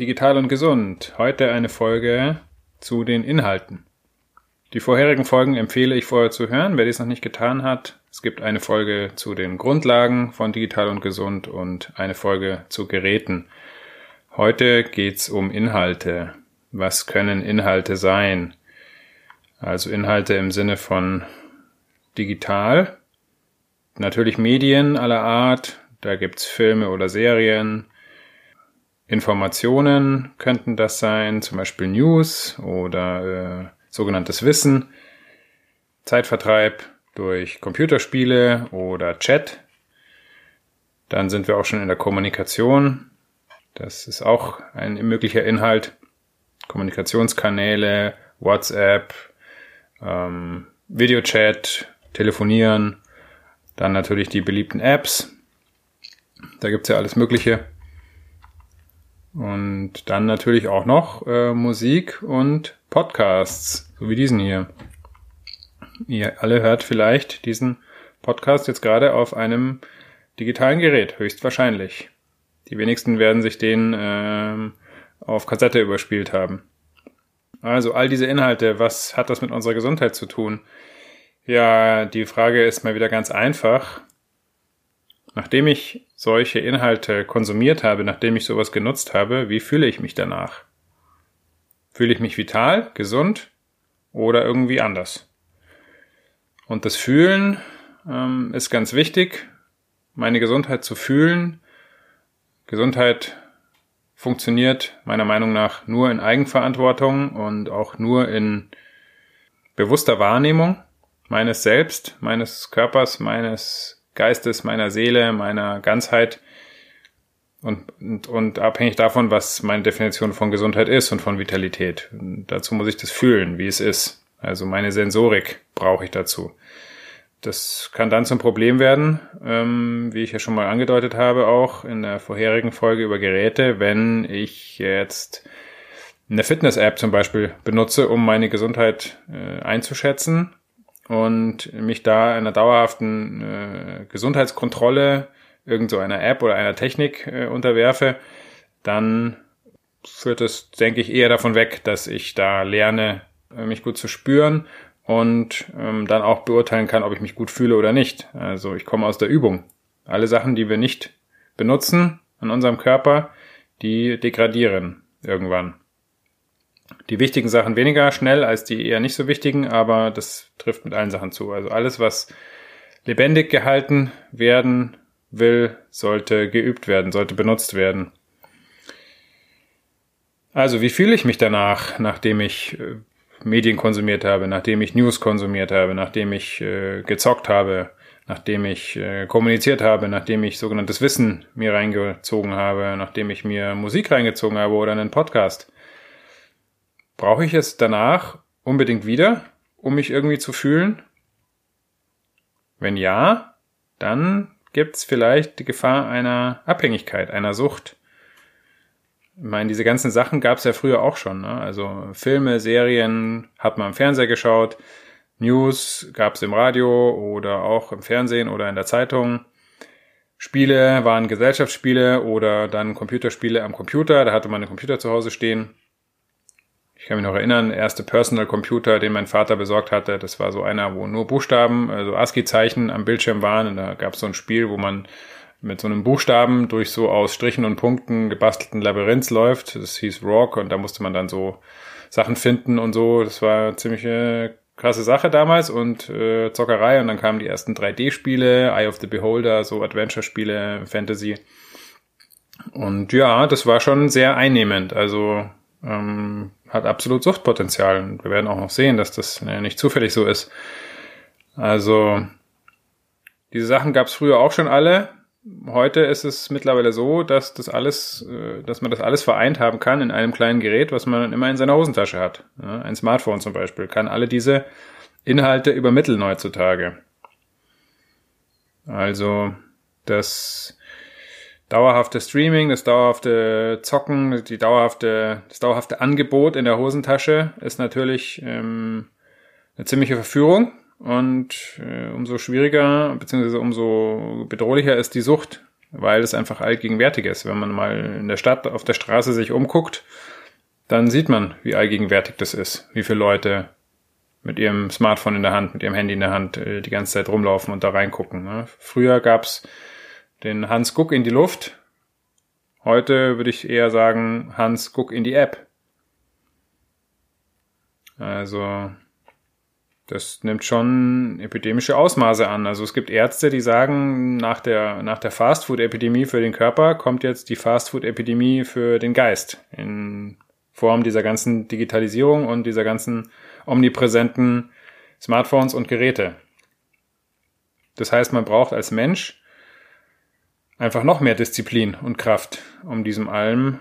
digital und gesund. Heute eine Folge zu den Inhalten. Die vorherigen Folgen empfehle ich vorher zu hören, wer dies noch nicht getan hat. Es gibt eine Folge zu den Grundlagen von digital und gesund und eine Folge zu Geräten. Heute geht's um Inhalte. Was können Inhalte sein? Also Inhalte im Sinne von digital. Natürlich Medien aller Art. Da gibt's Filme oder Serien, Informationen könnten das sein, zum Beispiel News oder äh, sogenanntes Wissen, Zeitvertreib durch Computerspiele oder Chat. Dann sind wir auch schon in der Kommunikation. Das ist auch ein möglicher Inhalt. Kommunikationskanäle, WhatsApp, ähm, Videochat, Telefonieren, dann natürlich die beliebten Apps. Da gibt's ja alles Mögliche. Und dann natürlich auch noch äh, Musik und Podcasts, so wie diesen hier. Ihr alle hört vielleicht diesen Podcast jetzt gerade auf einem digitalen Gerät, höchstwahrscheinlich. Die wenigsten werden sich den ähm, auf Kassette überspielt haben. Also all diese Inhalte, was hat das mit unserer Gesundheit zu tun? Ja, die Frage ist mal wieder ganz einfach. Nachdem ich solche Inhalte konsumiert habe, nachdem ich sowas genutzt habe, wie fühle ich mich danach? Fühle ich mich vital, gesund oder irgendwie anders? Und das Fühlen ähm, ist ganz wichtig, meine Gesundheit zu fühlen. Gesundheit funktioniert meiner Meinung nach nur in Eigenverantwortung und auch nur in bewusster Wahrnehmung meines Selbst, meines Körpers, meines Geistes, meiner Seele, meiner Ganzheit und, und, und abhängig davon, was meine Definition von Gesundheit ist und von Vitalität. Und dazu muss ich das fühlen, wie es ist. Also meine Sensorik brauche ich dazu. Das kann dann zum Problem werden, ähm, wie ich ja schon mal angedeutet habe, auch in der vorherigen Folge über Geräte, wenn ich jetzt eine Fitness-App zum Beispiel benutze, um meine Gesundheit äh, einzuschätzen und mich da einer dauerhaften äh, Gesundheitskontrolle irgend so einer App oder einer Technik äh, unterwerfe, dann führt es, denke ich, eher davon weg, dass ich da lerne, äh, mich gut zu spüren und ähm, dann auch beurteilen kann, ob ich mich gut fühle oder nicht. Also ich komme aus der Übung. Alle Sachen, die wir nicht benutzen an unserem Körper, die degradieren irgendwann die wichtigen Sachen weniger schnell als die eher nicht so wichtigen, aber das trifft mit allen Sachen zu. Also alles, was lebendig gehalten werden will, sollte geübt werden, sollte benutzt werden. Also, wie fühle ich mich danach, nachdem ich äh, Medien konsumiert habe, nachdem ich News konsumiert habe, nachdem ich äh, gezockt habe, nachdem ich äh, kommuniziert habe, nachdem ich sogenanntes Wissen mir reingezogen habe, nachdem ich mir Musik reingezogen habe oder einen Podcast? Brauche ich es danach unbedingt wieder, um mich irgendwie zu fühlen? Wenn ja, dann gibt es vielleicht die Gefahr einer Abhängigkeit, einer Sucht. Ich meine, diese ganzen Sachen gab es ja früher auch schon. Ne? Also Filme, Serien hat man im Fernseher geschaut, News gab es im Radio oder auch im Fernsehen oder in der Zeitung. Spiele waren Gesellschaftsspiele oder dann Computerspiele am Computer. Da hatte man einen Computer zu Hause stehen. Ich kann mich noch erinnern, erste Personal Computer, den mein Vater besorgt hatte, das war so einer, wo nur Buchstaben, also ASCII-Zeichen am Bildschirm waren. Und da gab es so ein Spiel, wo man mit so einem Buchstaben durch so aus Strichen und Punkten gebastelten Labyrinths läuft. Das hieß Rock und da musste man dann so Sachen finden und so. Das war ziemliche krasse Sache damals und äh, Zockerei und dann kamen die ersten 3D-Spiele, Eye of the Beholder, so Adventure-Spiele, Fantasy. Und ja, das war schon sehr einnehmend. Also ähm, hat absolut Suchtpotenzial. Und wir werden auch noch sehen, dass das äh, nicht zufällig so ist. Also diese Sachen gab es früher auch schon alle. heute ist es mittlerweile so, dass das alles, äh, dass man das alles vereint haben kann in einem kleinen Gerät, was man immer in seiner Hosentasche hat. Ein Smartphone zum Beispiel kann alle diese Inhalte übermitteln heutzutage. Also das dauerhafte Streaming, das dauerhafte Zocken, die dauerhafte, das dauerhafte Angebot in der Hosentasche ist natürlich ähm, eine ziemliche Verführung und äh, umso schwieriger bzw. umso bedrohlicher ist die Sucht, weil es einfach allgegenwärtig ist. Wenn man mal in der Stadt auf der Straße sich umguckt, dann sieht man, wie allgegenwärtig das ist, wie viele Leute mit ihrem Smartphone in der Hand, mit ihrem Handy in der Hand äh, die ganze Zeit rumlaufen und da reingucken. Ne? Früher gab's den Hans Guck in die Luft. Heute würde ich eher sagen Hans Guck in die App. Also das nimmt schon epidemische Ausmaße an. Also es gibt Ärzte, die sagen, nach der, nach der Fastfood-Epidemie für den Körper kommt jetzt die Fastfood-Epidemie für den Geist. In Form dieser ganzen Digitalisierung und dieser ganzen omnipräsenten Smartphones und Geräte. Das heißt, man braucht als Mensch einfach noch mehr Disziplin und Kraft, um diesem allem,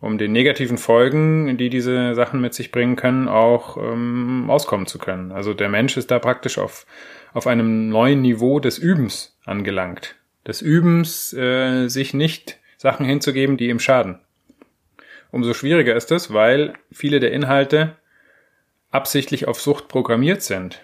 um den negativen Folgen, die diese Sachen mit sich bringen können, auch ähm, auskommen zu können. Also der Mensch ist da praktisch auf, auf einem neuen Niveau des Übens angelangt. Des Übens, äh, sich nicht Sachen hinzugeben, die ihm schaden. Umso schwieriger ist es, weil viele der Inhalte absichtlich auf Sucht programmiert sind.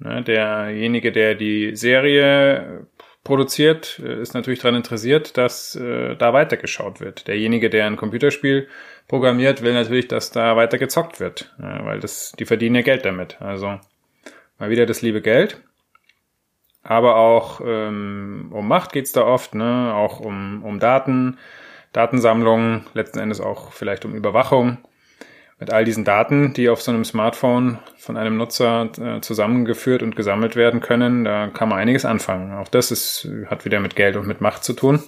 Ne, derjenige, der die Serie produziert, äh, ist natürlich daran interessiert, dass äh, da weitergeschaut wird. Derjenige, der ein Computerspiel programmiert, will natürlich, dass da weiter gezockt wird, ja, weil das, die verdienen ja Geld damit. Also mal wieder das liebe Geld. Aber auch ähm, um Macht geht's da oft, ne? auch um, um Daten, Datensammlung, letzten Endes auch vielleicht um Überwachung mit all diesen Daten, die auf so einem Smartphone von einem Nutzer äh, zusammengeführt und gesammelt werden können, da kann man einiges anfangen. Auch das ist, hat wieder mit Geld und mit Macht zu tun.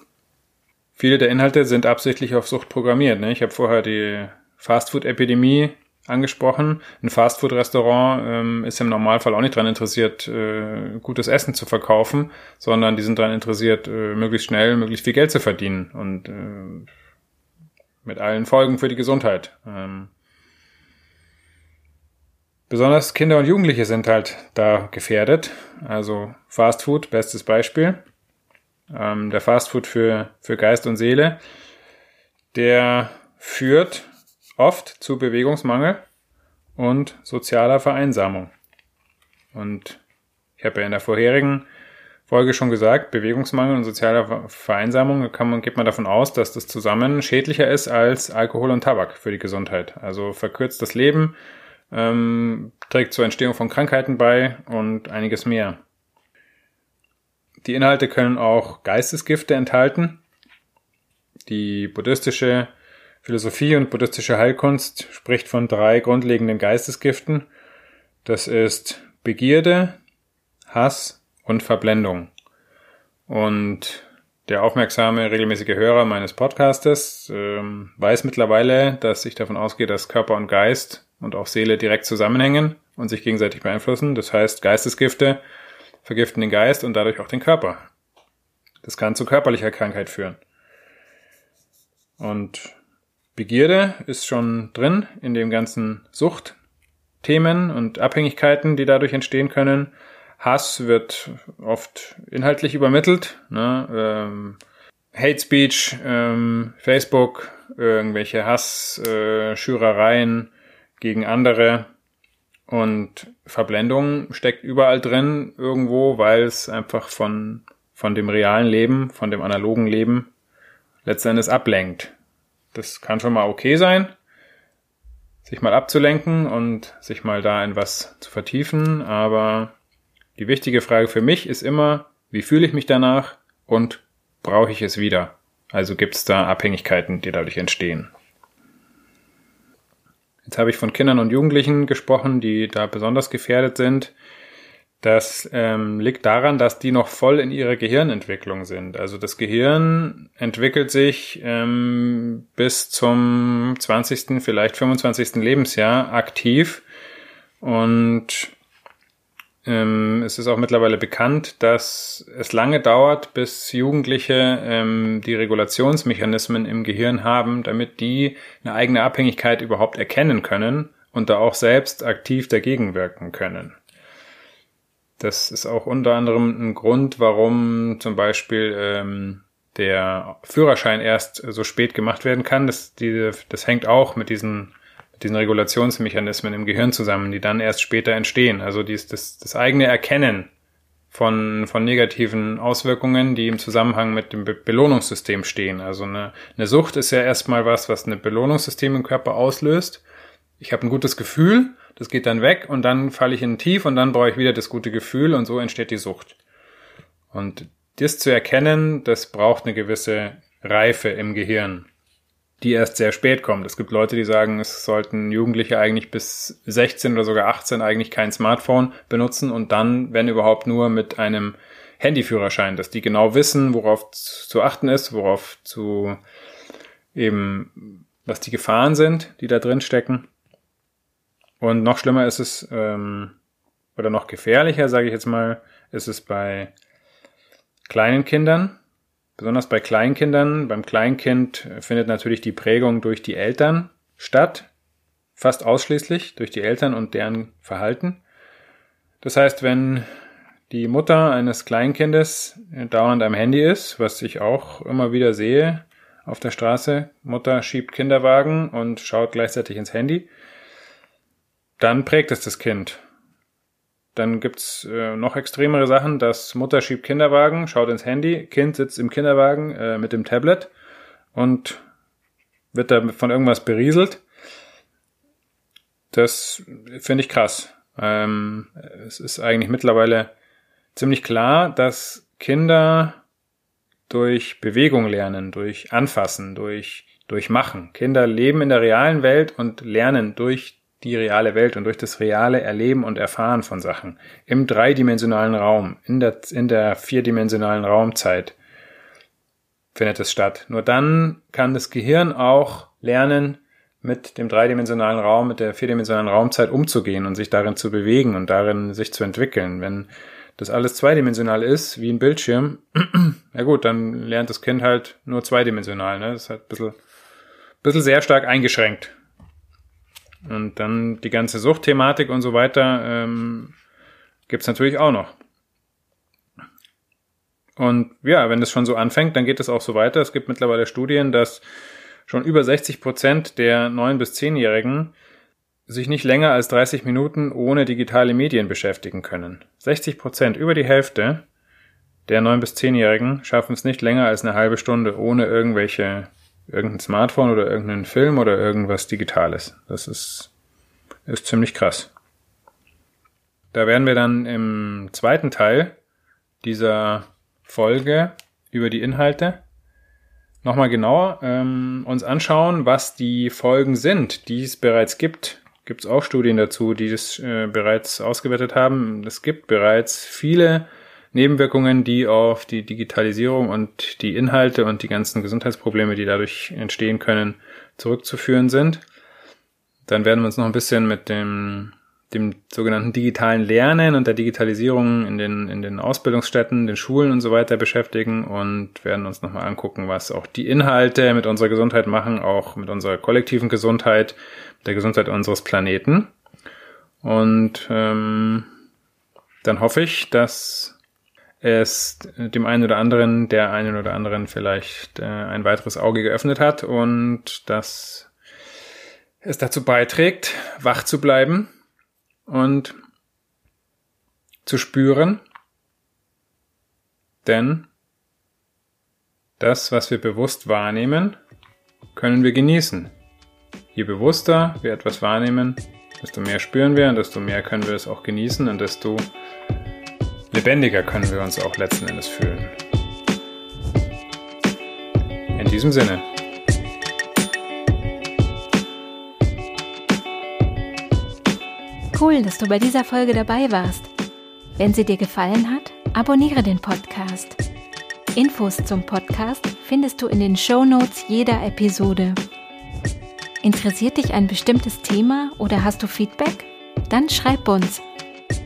Viele der Inhalte sind absichtlich auf Sucht programmiert. Ne? Ich habe vorher die Fastfood-Epidemie angesprochen. Ein Fastfood-Restaurant ähm, ist im Normalfall auch nicht daran interessiert, äh, gutes Essen zu verkaufen, sondern die sind daran interessiert, äh, möglichst schnell, möglichst viel Geld zu verdienen und äh, mit allen Folgen für die Gesundheit. Ähm, Besonders Kinder und Jugendliche sind halt da gefährdet. Also Fast Food, bestes Beispiel. Ähm, der Fast Food für, für Geist und Seele, der führt oft zu Bewegungsmangel und sozialer Vereinsamung. Und ich habe ja in der vorherigen Folge schon gesagt, Bewegungsmangel und soziale Vereinsamung kann man, geht man davon aus, dass das zusammen schädlicher ist als Alkohol und Tabak für die Gesundheit. Also verkürzt das Leben, ähm, trägt zur Entstehung von Krankheiten bei und einiges mehr. Die Inhalte können auch Geistesgifte enthalten. Die buddhistische Philosophie und buddhistische Heilkunst spricht von drei grundlegenden Geistesgiften. Das ist Begierde, Hass und Verblendung. Und der aufmerksame, regelmäßige Hörer meines Podcastes ähm, weiß mittlerweile, dass ich davon ausgehe, dass Körper und Geist und auch Seele direkt zusammenhängen und sich gegenseitig beeinflussen. Das heißt, Geistesgifte vergiften den Geist und dadurch auch den Körper. Das kann zu körperlicher Krankheit führen. Und Begierde ist schon drin in dem ganzen Suchtthemen und Abhängigkeiten, die dadurch entstehen können. Hass wird oft inhaltlich übermittelt. Ne? Ähm, Hate Speech, ähm, Facebook, irgendwelche Hassschürereien, äh, gegen andere. Und Verblendung steckt überall drin irgendwo, weil es einfach von, von dem realen Leben, von dem analogen Leben letztendlich ablenkt. Das kann schon mal okay sein, sich mal abzulenken und sich mal da in was zu vertiefen, aber die wichtige Frage für mich ist immer, wie fühle ich mich danach und brauche ich es wieder? Also gibt es da Abhängigkeiten, die dadurch entstehen. Jetzt habe ich von Kindern und Jugendlichen gesprochen, die da besonders gefährdet sind. Das ähm, liegt daran, dass die noch voll in ihrer Gehirnentwicklung sind. Also das Gehirn entwickelt sich ähm, bis zum 20., vielleicht 25. Lebensjahr aktiv und ähm, es ist auch mittlerweile bekannt, dass es lange dauert, bis Jugendliche ähm, die Regulationsmechanismen im Gehirn haben, damit die eine eigene Abhängigkeit überhaupt erkennen können und da auch selbst aktiv dagegen wirken können. Das ist auch unter anderem ein Grund, warum zum Beispiel ähm, der Führerschein erst so spät gemacht werden kann. Das, die, das hängt auch mit diesen, diesen Regulationsmechanismen im Gehirn zusammen, die dann erst später entstehen. Also dies, das, das eigene Erkennen von, von negativen Auswirkungen, die im Zusammenhang mit dem Be Belohnungssystem stehen. Also eine, eine Sucht ist ja erstmal was, was ein Belohnungssystem im Körper auslöst. Ich habe ein gutes Gefühl, das geht dann weg und dann falle ich in ein Tief und dann brauche ich wieder das gute Gefühl und so entsteht die Sucht. Und das zu erkennen, das braucht eine gewisse Reife im Gehirn, die erst sehr spät kommt. Es gibt Leute, die sagen, es sollten Jugendliche eigentlich bis 16 oder sogar 18 eigentlich kein Smartphone benutzen und dann, wenn überhaupt, nur mit einem Handyführerschein, dass die genau wissen, worauf zu achten ist, worauf zu eben, was die Gefahren sind, die da drin stecken. Und noch schlimmer ist es, ähm, oder noch gefährlicher, sage ich jetzt mal, ist es bei kleinen Kindern, besonders bei Kleinkindern. Beim Kleinkind findet natürlich die Prägung durch die Eltern statt, fast ausschließlich durch die Eltern und deren Verhalten. Das heißt, wenn die Mutter eines Kleinkindes dauernd am Handy ist, was ich auch immer wieder sehe auf der Straße, Mutter schiebt Kinderwagen und schaut gleichzeitig ins Handy, dann prägt es das Kind. Dann gibt's äh, noch extremere Sachen, dass Mutter schiebt Kinderwagen, schaut ins Handy, Kind sitzt im Kinderwagen äh, mit dem Tablet und wird da von irgendwas berieselt. Das finde ich krass. Ähm, es ist eigentlich mittlerweile ziemlich klar, dass Kinder durch Bewegung lernen, durch Anfassen, durch, durch Machen. Kinder leben in der realen Welt und lernen durch die reale Welt und durch das reale Erleben und Erfahren von Sachen im dreidimensionalen Raum, in der, in der vierdimensionalen Raumzeit findet es statt. Nur dann kann das Gehirn auch lernen, mit dem dreidimensionalen Raum, mit der vierdimensionalen Raumzeit umzugehen und sich darin zu bewegen und darin sich zu entwickeln. Wenn das alles zweidimensional ist, wie ein Bildschirm, na gut, dann lernt das Kind halt nur zweidimensional. Ne? Das ist halt ein bisschen, bisschen sehr stark eingeschränkt. Und dann die ganze Suchtthematik und so weiter ähm, gibt natürlich auch noch. Und ja, wenn das schon so anfängt, dann geht es auch so weiter. Es gibt mittlerweile Studien, dass schon über 60 Prozent der 9- bis 10-Jährigen sich nicht länger als 30 Minuten ohne digitale Medien beschäftigen können. 60 Prozent, über die Hälfte der 9- bis 10-Jährigen schaffen es nicht länger als eine halbe Stunde ohne irgendwelche irgendein Smartphone oder irgendeinen Film oder irgendwas Digitales. Das ist, ist ziemlich krass. Da werden wir dann im zweiten Teil dieser Folge über die Inhalte nochmal genauer ähm, uns anschauen, was die Folgen sind, die es bereits gibt. Gibt es auch Studien dazu, die das äh, bereits ausgewertet haben. Es gibt bereits viele Nebenwirkungen, die auf die Digitalisierung und die Inhalte und die ganzen Gesundheitsprobleme, die dadurch entstehen können, zurückzuführen sind. Dann werden wir uns noch ein bisschen mit dem, dem sogenannten digitalen Lernen und der Digitalisierung in den, in den Ausbildungsstätten, den Schulen und so weiter beschäftigen und werden uns nochmal angucken, was auch die Inhalte mit unserer Gesundheit machen, auch mit unserer kollektiven Gesundheit, der Gesundheit unseres Planeten. Und ähm, dann hoffe ich, dass es dem einen oder anderen, der einen oder anderen vielleicht äh, ein weiteres Auge geöffnet hat und dass es dazu beiträgt, wach zu bleiben und zu spüren, denn das, was wir bewusst wahrnehmen, können wir genießen. Je bewusster wir etwas wahrnehmen, desto mehr spüren wir und desto mehr können wir es auch genießen und desto lebendiger können wir uns auch letzten Endes fühlen. In diesem Sinne. Cool, dass du bei dieser Folge dabei warst. Wenn sie dir gefallen hat, abonniere den Podcast. Infos zum Podcast findest du in den Show Notes jeder Episode. Interessiert dich ein bestimmtes Thema oder hast du Feedback? Dann schreib uns